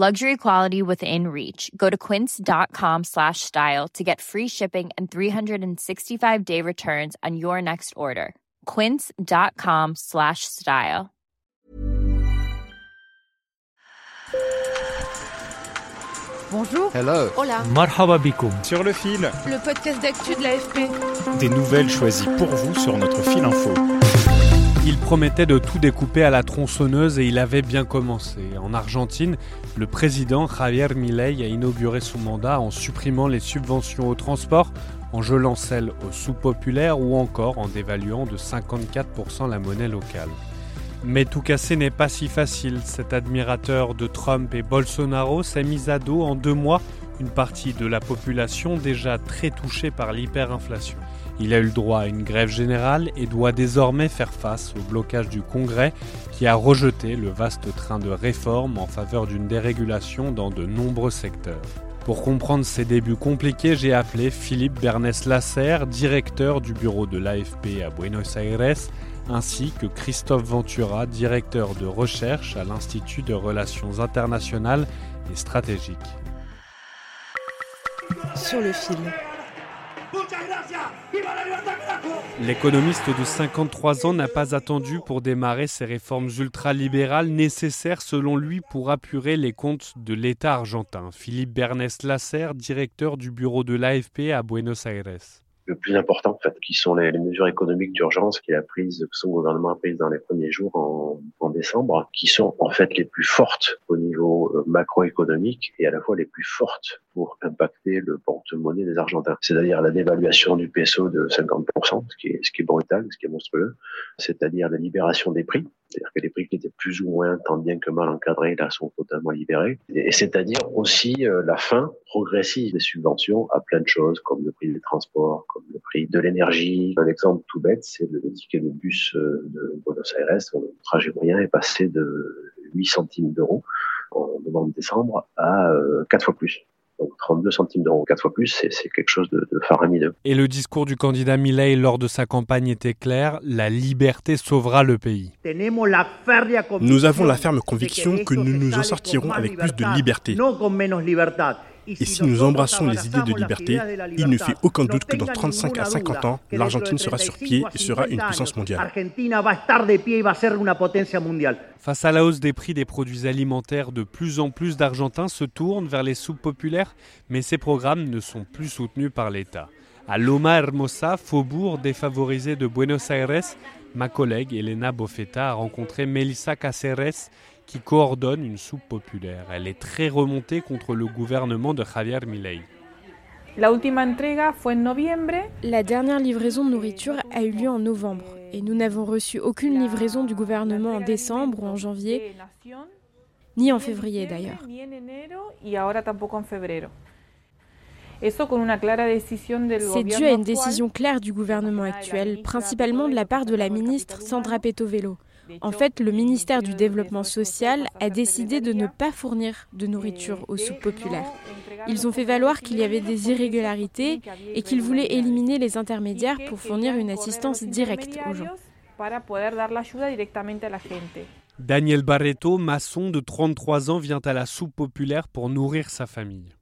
Luxury quality within reach. Go to quince.com slash style to get free shipping and 365 day returns on your next order. Quince.com slash style. Bonjour. Hello. Hola. Marhaba bikoum. Sur le fil. Le podcast d'actu de l'AFP. Des nouvelles choisies pour vous sur notre fil info. Il promettait de tout découper à la tronçonneuse et il avait bien commencé. En Argentine, le président Javier Milei a inauguré son mandat en supprimant les subventions au transport, en gelant celles aux sous-populaires ou encore en dévaluant de 54% la monnaie locale. Mais tout casser n'est pas si facile. Cet admirateur de Trump et Bolsonaro s'est mis à dos en deux mois une partie de la population déjà très touchée par l'hyperinflation. Il a eu le droit à une grève générale et doit désormais faire face au blocage du Congrès qui a rejeté le vaste train de réformes en faveur d'une dérégulation dans de nombreux secteurs. Pour comprendre ces débuts compliqués, j'ai appelé Philippe Bernès Lasserre, directeur du bureau de l'AFP à Buenos Aires, ainsi que Christophe Ventura, directeur de recherche à l'Institut de Relations internationales et stratégiques. Sur le fil. L'économiste de 53 ans n'a pas attendu pour démarrer ces réformes ultralibérales nécessaires selon lui pour apurer les comptes de l'État argentin. Philippe Bernès Lasserre, directeur du bureau de l'AFP à Buenos Aires le plus important, en fait, qui sont les, mesures économiques d'urgence qu'il a prises, que son gouvernement a prises dans les premiers jours en, en, décembre, qui sont en fait les plus fortes au niveau euh, macroéconomique et à la fois les plus fortes pour impacter le porte-monnaie des Argentins. C'est-à-dire la dévaluation du peso de 50%, ce qui est, ce qui est brutal, ce qui est monstrueux. C'est-à-dire la libération des prix. C'est-à-dire que les prix qui étaient plus ou moins tant bien que mal encadrés, là, sont totalement libérés. Et c'est-à-dire aussi euh, la fin progressive des subventions à plein de choses, comme le prix des transports, comme le prix de l'énergie. Un exemple tout bête, c'est le ticket de bus euh, de Buenos Aires. Le trajet moyen est passé de 8 centimes d'euros en novembre-décembre à euh, 4 fois plus. Donc 32 centimes d'euros, quatre fois plus, c'est quelque chose de, de, faramineux. Et le discours du candidat Milei lors de sa campagne était clair, la liberté sauvera le pays. Nous avons la ferme conviction que nous nous en sortirons avec plus de liberté. Et si nous embrassons les idées de liberté, il ne fait aucun doute que dans 35 à 50 ans, l'Argentine sera sur pied et sera une puissance mondiale. Face à la hausse des prix des produits alimentaires, de plus en plus d'Argentins se tournent vers les soupes populaires, mais ces programmes ne sont plus soutenus par l'État. À Loma Hermosa, faubourg défavorisé de Buenos Aires, ma collègue Elena Bofeta a rencontré Melissa Caceres, qui coordonne une soupe populaire. Elle est très remontée contre le gouvernement de Javier Milei. La dernière livraison de nourriture a eu lieu en novembre et nous n'avons reçu aucune livraison du gouvernement en décembre ou en janvier, ni en février d'ailleurs. C'est dû à une décision claire du gouvernement actuel, principalement de la part de la ministre Sandra Petovelo. En fait, le ministère du Développement social a décidé de ne pas fournir de nourriture aux soupes populaires. Ils ont fait valoir qu'il y avait des irrégularités et qu'ils voulaient éliminer les intermédiaires pour fournir une assistance directe aux gens. Daniel Barreto, maçon de 33 ans, vient à la soupe populaire pour nourrir sa famille.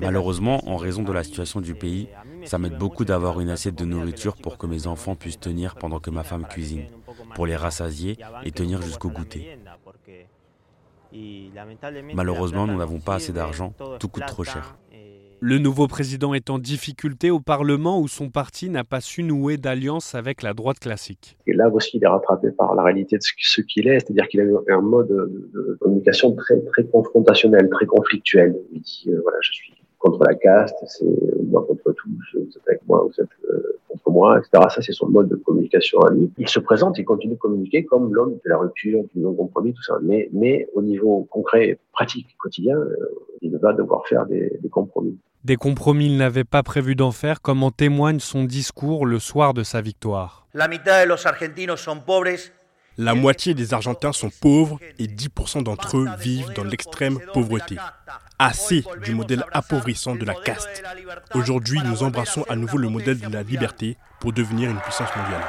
Malheureusement, en raison de la situation du pays, ça m'aide beaucoup d'avoir une assiette de nourriture pour que mes enfants puissent tenir pendant que ma femme cuisine, pour les rassasier et tenir jusqu'au goûter. Malheureusement, nous n'avons pas assez d'argent, tout coûte trop cher. Le nouveau président est en difficulté au Parlement où son parti n'a pas su nouer d'alliance avec la droite classique. Et là aussi, il est rattrapé par la réalité de ce qu'il est, c'est-à-dire qu'il a eu un mode de, communication très, très confrontationnel, très conflictuel. Il dit, euh, voilà, je suis contre la caste, c'est moi contre tous, vous êtes avec moi, vous êtes euh, contre moi, etc. Ça, c'est son mode de communication à lui. Il se présente, il continue de communiquer comme l'homme de la rupture, du non-compromis, tout ça. Mais, mais au niveau concret, pratique, quotidien, euh, il va devoir faire des, des compromis. Des compromis il n'avait pas prévu d'en faire, comme en témoigne son discours le soir de sa victoire. La mitad de los argentinos son pobres la moitié des Argentins sont pauvres et 10% d'entre eux vivent dans l'extrême pauvreté. Assez du modèle appauvrissant de la caste. Aujourd'hui, nous embrassons à nouveau le modèle de la liberté pour devenir une puissance mondiale.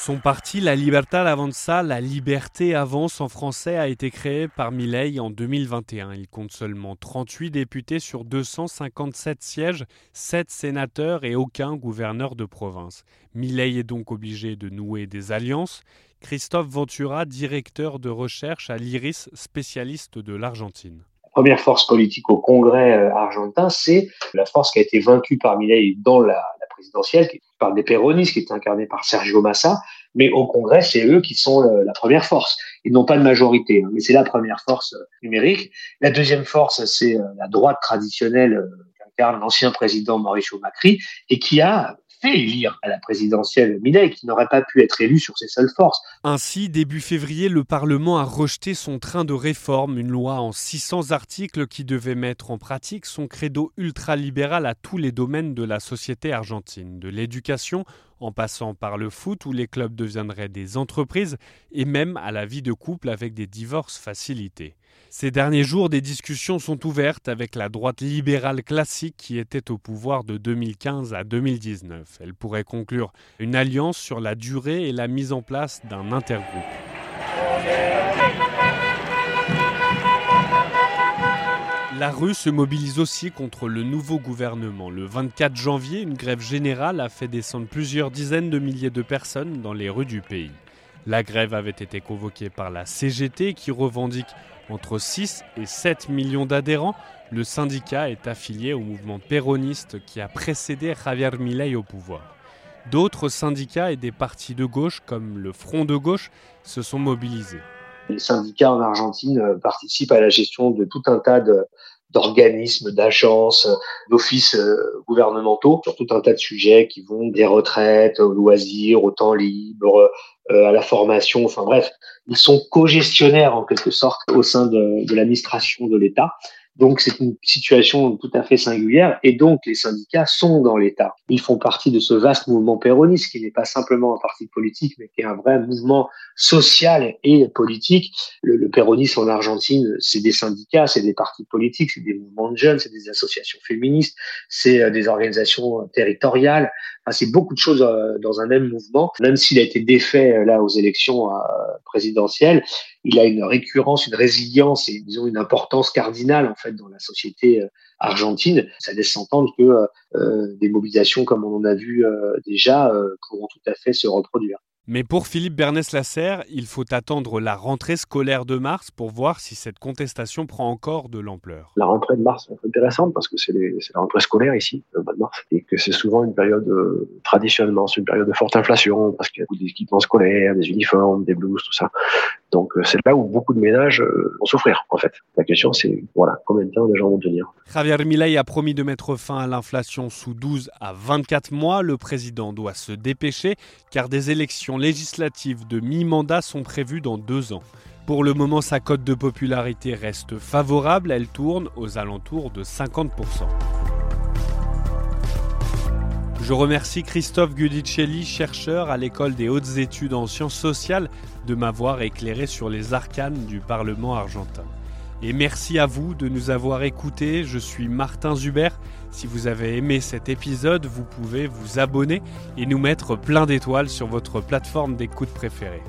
Son parti, La Libertad Avanza, La Liberté Avance en français, a été créé par Milei en 2021. Il compte seulement 38 députés sur 257 sièges, 7 sénateurs et aucun gouverneur de province. Milei est donc obligé de nouer des alliances. Christophe Ventura, directeur de recherche à l'IRIS, spécialiste de l'Argentine. La première force politique au Congrès euh, argentin, c'est la force qui a été vaincue par Milei dans la, présidentielle, qui par des péronistes, qui est incarné par Sergio Massa, mais au Congrès, c'est eux qui sont la première force. Ils n'ont pas de majorité, hein, mais c'est la première force euh, numérique. La deuxième force, c'est euh, la droite traditionnelle euh, qu'incarne l'ancien président Mauricio Macri et qui a fait élire à la présidentielle Milei, qui n'aurait pas pu être élu sur ses seules forces. Ainsi, début février, le Parlement a rejeté son train de réforme, une loi en 600 articles qui devait mettre en pratique son credo ultralibéral à tous les domaines de la société argentine, de l'éducation en passant par le foot où les clubs deviendraient des entreprises et même à la vie de couple avec des divorces facilités. Ces derniers jours, des discussions sont ouvertes avec la droite libérale classique qui était au pouvoir de 2015 à 2019. Elle pourrait conclure une alliance sur la durée et la mise en place d'un intergroupe. La rue se mobilise aussi contre le nouveau gouvernement. Le 24 janvier, une grève générale a fait descendre plusieurs dizaines de milliers de personnes dans les rues du pays. La grève avait été convoquée par la CGT qui revendique entre 6 et 7 millions d'adhérents, le syndicat est affilié au mouvement péroniste qui a précédé Javier Milei au pouvoir. D'autres syndicats et des partis de gauche, comme le Front de gauche, se sont mobilisés. Les syndicats en Argentine euh, participent à la gestion de tout un tas d'organismes, d'agences, d'offices euh, gouvernementaux sur tout un tas de sujets qui vont des retraites aux loisirs, au temps libre, euh, à la formation, enfin bref, ils sont co-gestionnaires en quelque sorte au sein de, de l'administration de l'État. Donc c'est une situation tout à fait singulière et donc les syndicats sont dans l'État. Ils font partie de ce vaste mouvement péroniste qui n'est pas simplement un parti politique mais qui est un vrai mouvement social et politique. Le, péronisme en Argentine, c'est des syndicats, c'est des partis politiques, c'est des mouvements de jeunes, c'est des associations féministes, c'est euh, des organisations territoriales. Enfin, c'est beaucoup de choses euh, dans un même mouvement. Même s'il a été défait euh, là aux élections présidentielles, il a une récurrence, une résilience et disons une importance cardinale en fait dans la société euh, argentine. Ça laisse s'entendre que euh, euh, des mobilisations comme on en a vu déjà pourront tout à fait se reproduire. Mais pour Philippe Bernès-Lasserre, il faut attendre la rentrée scolaire de mars pour voir si cette contestation prend encore de l'ampleur. La rentrée de mars est intéressante parce que c'est la rentrée scolaire ici, le mois de mars, et que c'est souvent une période, euh, traditionnellement, c'est une période de forte inflation parce qu'il y a beaucoup d'équipements scolaires, des uniformes, des blouses, tout ça. Donc euh, c'est là où beaucoup de ménages euh, vont souffrir, en fait. La question, c'est voilà, combien de temps les gens vont tenir. Javier Milei a promis de mettre fin à l'inflation sous 12 à 24 mois. Le président doit se dépêcher car des élections législatives de mi-mandat sont prévues dans deux ans. Pour le moment, sa cote de popularité reste favorable, elle tourne aux alentours de 50%. Je remercie Christophe Gudicelli, chercheur à l'école des hautes études en sciences sociales, de m'avoir éclairé sur les arcanes du Parlement argentin. Et merci à vous de nous avoir écoutés. Je suis Martin Zuber. Si vous avez aimé cet épisode, vous pouvez vous abonner et nous mettre plein d'étoiles sur votre plateforme d'écoute préférée.